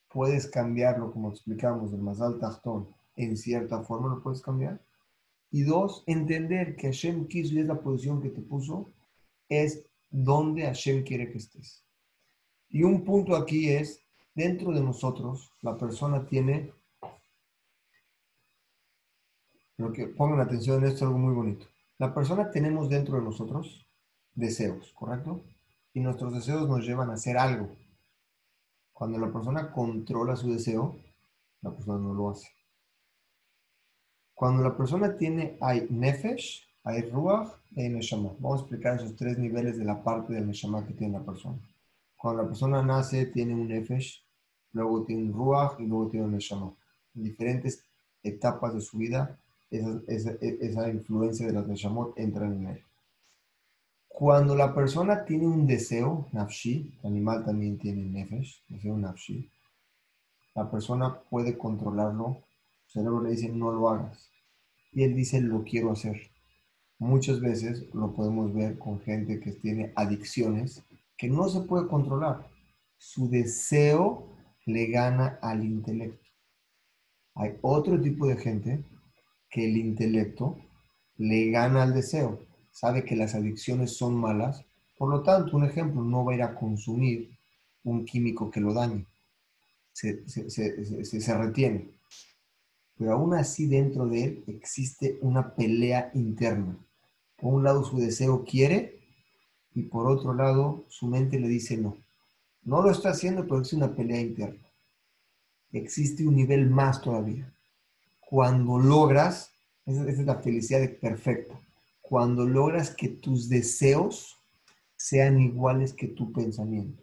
puedes cambiarlo como explicamos del más alto Achtón, en cierta forma lo puedes cambiar. Y dos, entender que Hashem quiso y es la posición que te puso, es donde Hashem quiere que estés. Y un punto aquí es, dentro de nosotros, la persona tiene, lo que pongan atención en esto es algo muy bonito. La persona tenemos dentro de nosotros deseos, ¿correcto? Y nuestros deseos nos llevan a hacer algo. Cuando la persona controla su deseo, la persona no lo hace. Cuando la persona tiene, hay nefesh, hay ruach y hay neshama. Vamos a explicar esos tres niveles de la parte del neshama que tiene la persona. Cuando la persona nace, tiene un nefesh, luego tiene un ruach y luego tiene un neshama. En diferentes etapas de su vida, esa, influencia de las neshamot entra en él. Cuando la persona tiene un deseo, nafshi, el animal también tiene nefesh, deseo nafshi, la persona puede controlarlo, el cerebro le dice no lo hagas, y él dice lo quiero hacer. Muchas veces lo podemos ver con gente que tiene adicciones que no se puede controlar. Su deseo le gana al intelecto. Hay otro tipo de gente que el intelecto le gana al deseo. Sabe que las adicciones son malas. Por lo tanto, un ejemplo, no va a ir a consumir un químico que lo dañe. Se, se retiene. Pero aún así dentro de él existe una pelea interna. Por un lado su deseo quiere y por otro lado su mente le dice no. No lo está haciendo, pero es una pelea interna. Existe un nivel más todavía. Cuando logras, esa, es la felicidad perfecta, cuando logras que tus deseos sean iguales que tu pensamiento.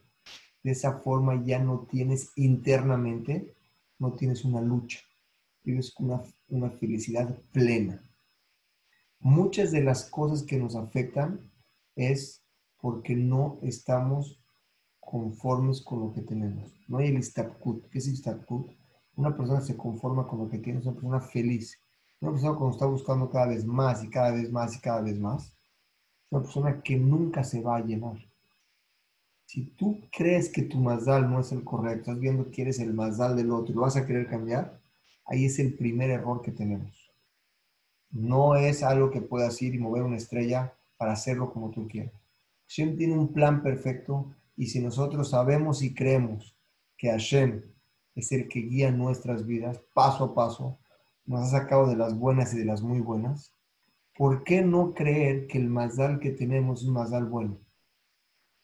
De esa forma ya no tienes internamente, no tienes una lucha, vives una, una felicidad plena. Muchas de las cosas que nos afectan es porque no estamos conformes con lo que tenemos. No hay el istapkut. ¿Qué es istapkut? Una persona se conforma con lo que tiene, es una persona feliz. Una persona cuando está buscando cada vez más y cada vez más y cada vez más, es una persona que nunca se va a llenar. Si tú crees que tu mazal no es el correcto, estás viendo que eres el mazal del otro y lo vas a querer cambiar, ahí es el primer error que tenemos. No es algo que puedas ir y mover una estrella para hacerlo como tú quieras. Hashem tiene un plan perfecto y si nosotros sabemos y creemos que Hashem es el que guía nuestras vidas paso a paso, nos ha sacado de las buenas y de las muy buenas, ¿por qué no creer que el mazal que tenemos es un mazal bueno?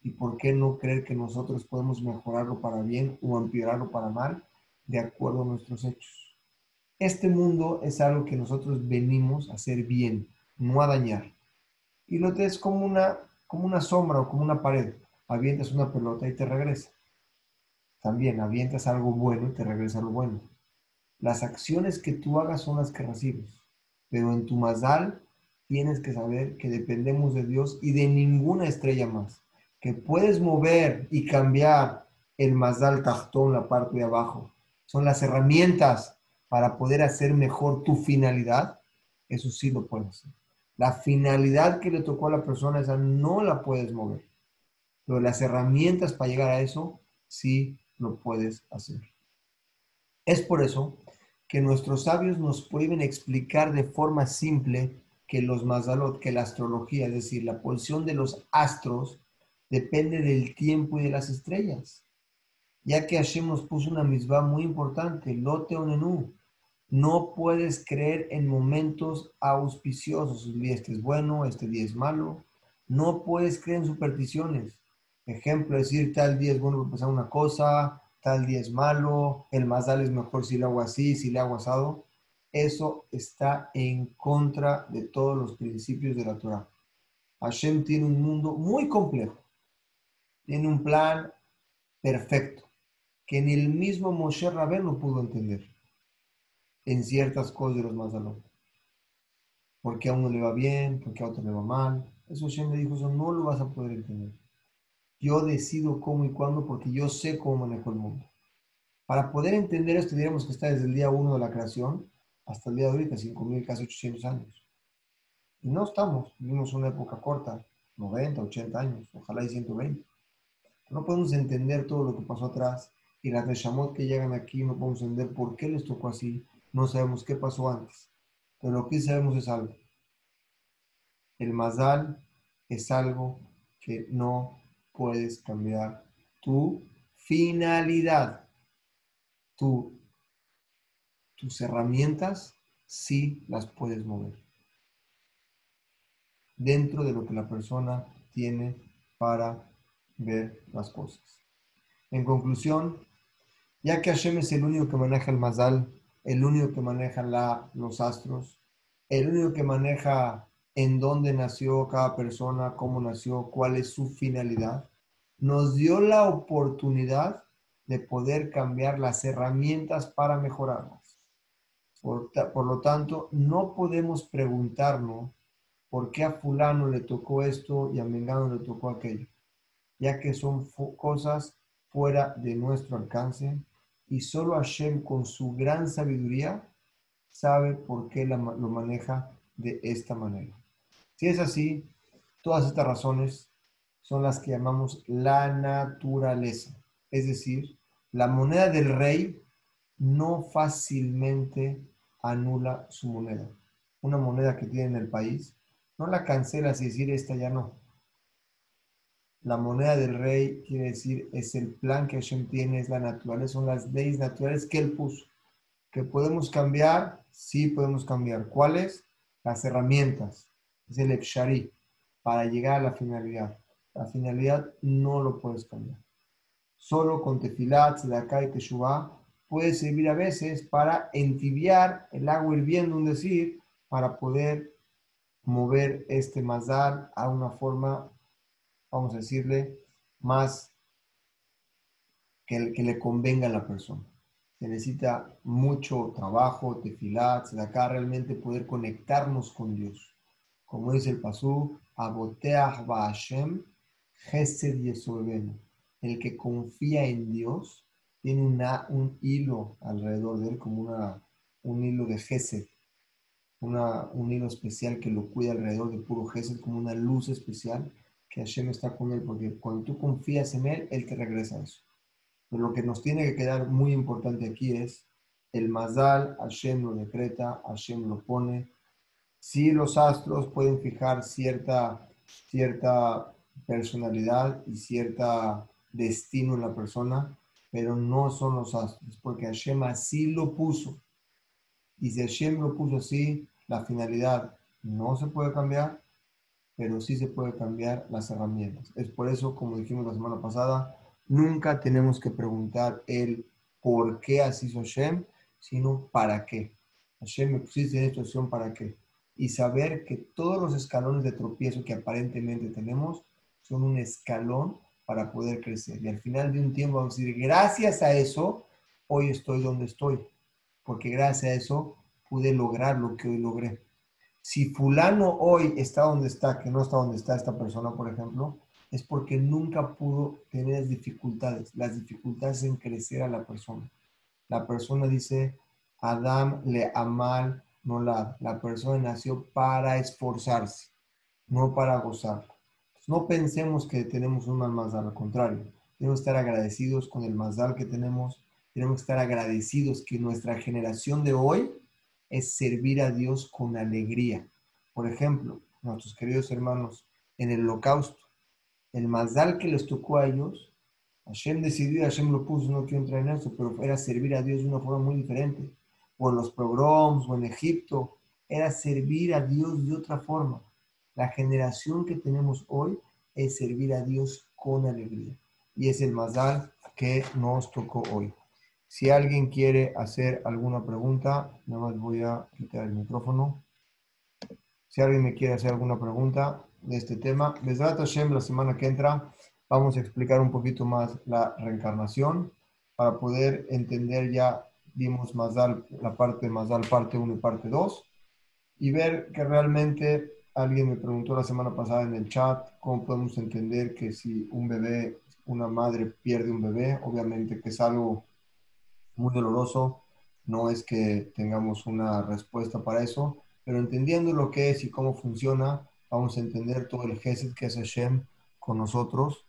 ¿Y por qué no creer que nosotros podemos mejorarlo para bien o empeorarlo para mal de acuerdo a nuestros hechos? Este mundo es algo que nosotros venimos a hacer bien, no a dañar. Y lo es como una como una sombra o como una pared. Avientas una pelota y te regresa. También avientas algo bueno y te regresa lo bueno. Las acciones que tú hagas son las que recibes. Pero en tu mazal tienes que saber que dependemos de Dios y de ninguna estrella más. Que puedes mover y cambiar el mazal tachtón, la parte de abajo. Son las herramientas para poder hacer mejor tu finalidad. Eso sí lo puedes hacer. La finalidad que le tocó a la persona, esa no la puedes mover. Pero las herramientas para llegar a eso, sí lo puedes hacer. Es por eso que nuestros sabios nos pueden explicar de forma simple que los mazalot, que la astrología, es decir, la posición de los astros, depende del tiempo y de las estrellas. Ya que Hashem nos puso una misma muy importante, lote onenu. No puedes creer en momentos auspiciosos. El día este es bueno, este día es malo. No puedes creer en supersticiones. Ejemplo, decir tal día es bueno para pasar una cosa, tal día es malo, el mazal es mejor si le hago así, si le hago asado. Eso está en contra de todos los principios de la Torah. Hashem tiene un mundo muy complejo. Tiene un plan perfecto que ni el mismo Moshe no pudo entender en ciertas cosas de los mazalot. Porque a uno le va bien, porque a otro le va mal. Eso Hashem le dijo, eso no lo vas a poder entender. Yo decido cómo y cuándo porque yo sé cómo manejo el mundo. Para poder entender esto, diríamos que está desde el día 1 de la creación hasta el día de ahorita, 5.000, casi 800 años. Y no estamos, vivimos una época corta, 90, 80 años, ojalá y 120. No podemos entender todo lo que pasó atrás y las Neshamot que llegan aquí no podemos entender por qué les tocó así, no sabemos qué pasó antes. Pero lo que sabemos es algo. El Mazal es algo que no puedes cambiar tu finalidad. Tu, tus herramientas sí las puedes mover. Dentro de lo que la persona tiene para ver las cosas. En conclusión, ya que Hashem es el único que maneja el Mazal, el único que maneja la, los astros, el único que maneja en dónde nació cada persona, cómo nació, cuál es su finalidad, nos dio la oportunidad de poder cambiar las herramientas para mejorarlas. Por, lo tanto, no podemos preguntarnos por qué a fulano le tocó esto y a Mengano le tocó aquello, ya que son cosas fuera de nuestro alcance y solo Hashem con su gran sabiduría sabe por qué lo maneja de esta manera. Si es así, todas estas razones son las que llamamos la naturaleza. Es decir, la moneda del rey no fácilmente anula su moneda. Una moneda que tiene en el país, no la cancelas y decir esta ya no. La moneda del rey quiere decir es el plan que Hashem tiene, es la naturaleza, son las leyes naturales que él puso. ¿Que podemos cambiar? Sí podemos cambiar. ¿Cuáles? Las herramientas es el Efshari, para llegar a la finalidad. La finalidad no lo puedes cambiar. Solo con tefilat, tzedakah y teshuvah puede servir a veces para entibiar el agua hirviendo, un decir, para poder mover este mazal a una forma, vamos a decirle, más que, que le convenga a la persona. Se necesita mucho trabajo, tefilat, tzedakah, realmente poder conectarnos con Dios como dice el Pasú, Aboteach Hashem, Gesed. El que confía en Dios tiene un hilo alrededor de él, como una, un hilo de Gesed, una, un hilo especial que lo cuida alrededor de puro Gesed, como una luz especial que Hashem está con él, porque cuando tú confías en él, él te regresa eso. Pero lo que nos tiene que quedar muy importante aquí es el Mazal, Hashem lo decreta, Hashem lo pone, sí los astros pueden fijar cierta, cierta personalidad y cierta destino en la persona, pero no son los astros, porque Hashem así lo puso. Y si Hashem lo puso así, la finalidad no se puede cambiar, pero sí se puede cambiar las herramientas. Es por eso, como dijimos la semana pasada, nunca tenemos que preguntar el por qué así hizo Hashem, sino para qué. Hashem me pusiste en esta situación para qué y saber que todos los escalones de tropiezo que aparentemente tenemos son un escalón para poder crecer. Y al final de un tiempo vamos a decir, gracias a eso, hoy estoy donde estoy. porque gracias a eso pude lograr lo que hoy logré. Si fulano hoy está donde está, que no está donde está esta persona, por ejemplo, es porque nunca pudo tener dificultades. Las dificultades en crecer a la persona. La persona dice, Adam le amal no la. La persona nació para esforzarse, no para gozar. No pensemos que tenemos un mal más al contrario. Tenemos que estar agradecidos con el Mazdal que tenemos. Tenemos que estar agradecidos que nuestra generación de hoy es servir a Dios con alegría. Por ejemplo, nuestros queridos hermanos, en el holocausto, el Mazdal que les tocó a ellos, Hashem decidió, Hashem lo puso, no quiero entrar en eso, pero era servir a Dios de una forma muy diferente. O en los pogroms, o en Egipto, era servir a Dios de otra forma. La generación que tenemos hoy es servir a Dios con alegría y es el Mazal que nos tocó hoy. Si alguien quiere hacer alguna pregunta, nada más voy a quitar el micrófono. Si alguien me quiere hacer alguna pregunta de este tema, Besrat Hashem, la semana que entra, vamos a explicar un poquito más la reencarnación para poder entender ya, vimos Mazal, la parte Mazal parte 1 y parte 2, y ver que realmente alguien me preguntó la semana pasada en el chat cómo podemos entender que si un bebé una madre pierde un bebé, obviamente que es algo muy doloroso, no es que tengamos una respuesta para eso, pero entendiendo lo que es y cómo funciona, vamos a entender todo el gesed que hace Hashem con nosotros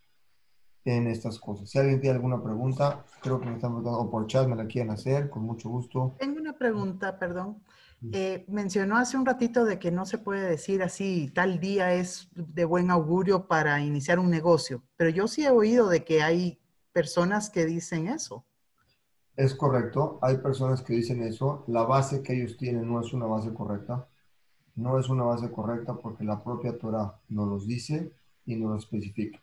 en estas cosas. Si alguien tiene alguna pregunta, creo que me están preguntando, o por chat me la quieren hacer, con mucho gusto. Tengo una pregunta, perdón. Eh, mencionó hace un ratito de que no se puede decir así, tal día es de buen augurio para iniciar un negocio, pero yo sí he oído de que hay personas que dicen eso. Es correcto, hay personas que dicen eso. La base que ellos tienen no es una base correcta. No es una base correcta porque la propia Torah nos los dice y nos lo especifica.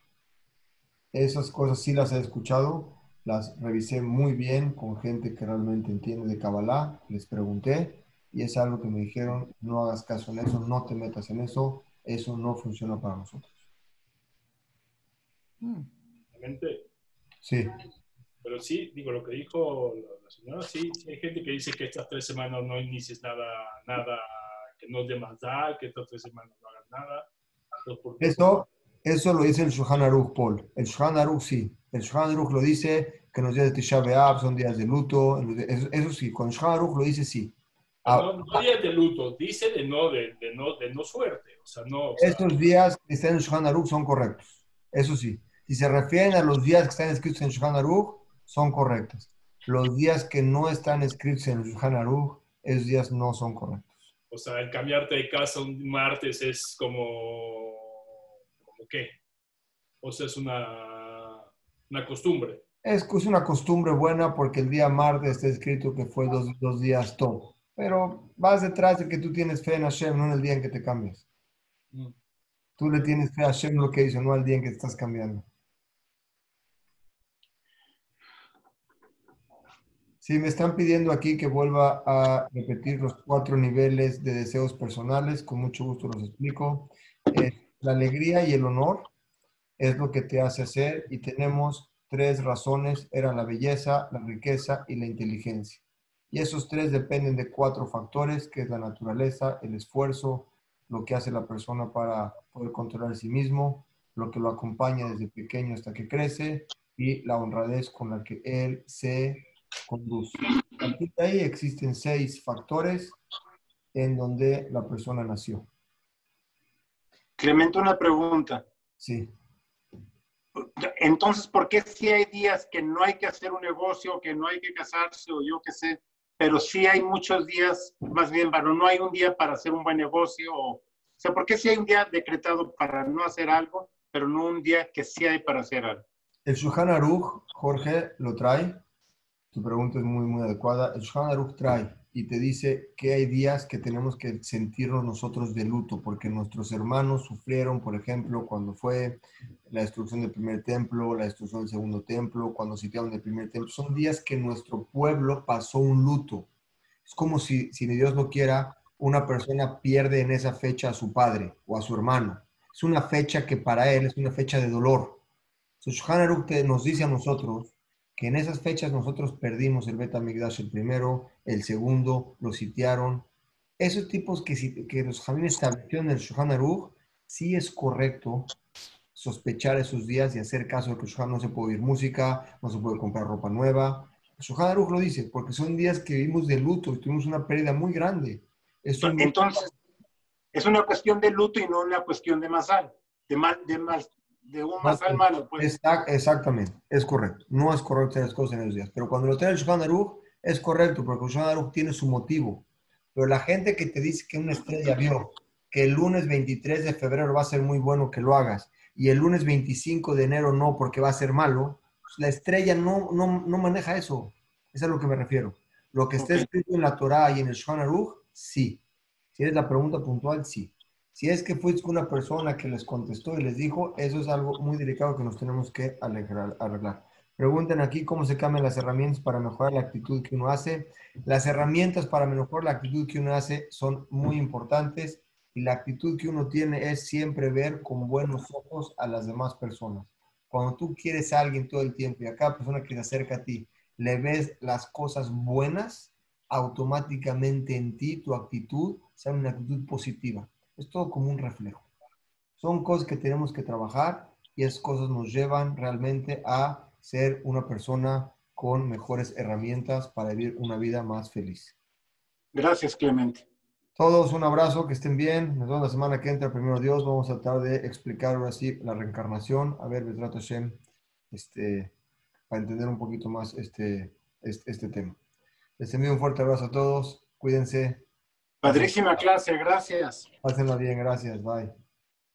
Esas cosas sí las he escuchado, las revisé muy bien con gente que realmente entiende de Kabbalah, les pregunté y es algo que me dijeron, no hagas caso en eso, no te metas en eso, eso no funciona para nosotros. Sí. Pero sí, digo, lo que dijo la señora, sí, hay gente que dice que estas tres semanas no inicies nada, nada, que no de más da, que estas tres semanas no hagas nada. Eso, eso lo dice el Shulchan Aruch, Paul. El Shulchan Aruch sí. El Shulchan Aruch lo dice que los días de Tisha B'Av son días de luto. Eso, eso sí, con el Shulchan Aruch lo dice sí. Ah. no, no de luto, dice de no, de, no, de no suerte. O sea, no, Estos días que están en Shulchan Aruch son correctos. Eso sí. Si se refieren a los días que están escritos en Shulchan Aruch, son correctos. Los días que no están escritos en Shulchan Aruch, esos días no son correctos. O sea, el cambiarte de casa un martes es como... ¿Como qué? O sea, es una, una costumbre. Es, es una costumbre buena porque el día martes está escrito que fue dos, dos días todo pero vas detrás de que tú tienes fe en Hashem, no en el día en que te cambias. Mm. Tú le tienes fe a Hashem lo que dice, no al día en que te estás cambiando. Sí, me están pidiendo aquí que vuelva a repetir los cuatro niveles de deseos personales. Con mucho gusto los explico. Eh, la alegría y el honor es lo que te hace hacer y tenemos tres razones. Eran la belleza, la riqueza y la inteligencia. Y esos tres dependen de cuatro factores, que es la naturaleza, el esfuerzo, lo que hace la persona para poder controlar a sí mismo, lo que lo acompaña desde pequeño hasta que crece y la honradez con la que él se conduce. Aquí ahí existen seis factores en donde la persona nació. Clemente, una pregunta. Sí. Entonces, ¿por qué si hay días que no hay que hacer un negocio, que no hay que casarse o yo qué sé? pero sí hay muchos días, más bien, bueno, no hay un día para hacer un buen negocio, o, sea, ¿por qué sí hay un día decretado para no hacer algo, pero no un día que sí hay para hacer algo? El Shulchan Aruch, Jorge, lo trae. Tu pregunta es muy, muy adecuada. El Shulchan Aruch trae y te dice que hay días que tenemos que sentirnos nosotros de luto, porque nuestros hermanos sufrieron, por ejemplo, cuando fue la destrucción del primer templo, la destrucción del segundo templo, cuando sitiaron el primer templo. Son días que nuestro pueblo pasó un luto. Es como si, si Dios lo quiera, una persona pierde en esa fecha a su padre o a su hermano. Es una fecha que para él es una fecha de dolor. Entonces, nos dice a nosotros que en esas fechas nosotros perdimos el Beta Migdash el primero, el segundo, lo sitiaron. Esos tipos que, que los Jamín establecieron en el Shulchan Aruch, sí es correcto sospechar esos días y hacer caso de que Shulchan no se puede oír música, no se puede comprar ropa nueva. Shulchan Aruch lo dice, porque son días que vivimos de luto y tuvimos una pérdida muy grande. Entonces, es una cuestión de luto y no una cuestión de masal, de mal, de mal, de un masal malo. Pues. exactamente, es correcto. No es correcto las cosas en esos días. Pero cuando lo trae el Shulchan Aruch, es correcto, porque el Shulchan Aruch tiene su motivo. Pero la gente que te dice que una estrella vio que el lunes 23 de febrero va a ser muy bueno que lo hagas y el lunes 25 de enero no porque va a ser malo, pues la estrella no, no, no maneja eso. Es a lo que me refiero. Lo que está escrito en la Torah y en el Shulchan Aruch, sí. Si es la pregunta puntual, sí. Si es que fuiste una persona que les contestó y les dijo, eso es algo muy delicado que nos tenemos que arreglar. Pregunten aquí cómo se cambian las herramientas para mejorar la actitud que uno hace. Las herramientas para mejorar la actitud que uno hace son muy importantes y la actitud que uno tiene es siempre ver con buenos ojos a las demás personas. Cuando tú quieres a alguien todo el tiempo y a cada persona que se acerca a ti le ves las cosas buenas, automáticamente en ti tu actitud sea una actitud positiva. Es todo como un reflejo. Son cosas que tenemos que trabajar y esas cosas nos llevan realmente a ser una persona con mejores herramientas para vivir una vida más feliz. Gracias, Clemente. Todos un abrazo, que estén bien. Nos vemos la semana que entra, primero Dios. Vamos a tratar de explicar ahora sí la reencarnación. A ver, Betrato Hashem, este, para entender un poquito más este, este, este tema. Les envío un fuerte abrazo a todos. Cuídense. Padrísima clase, gracias. Pásenla bien, gracias. Bye.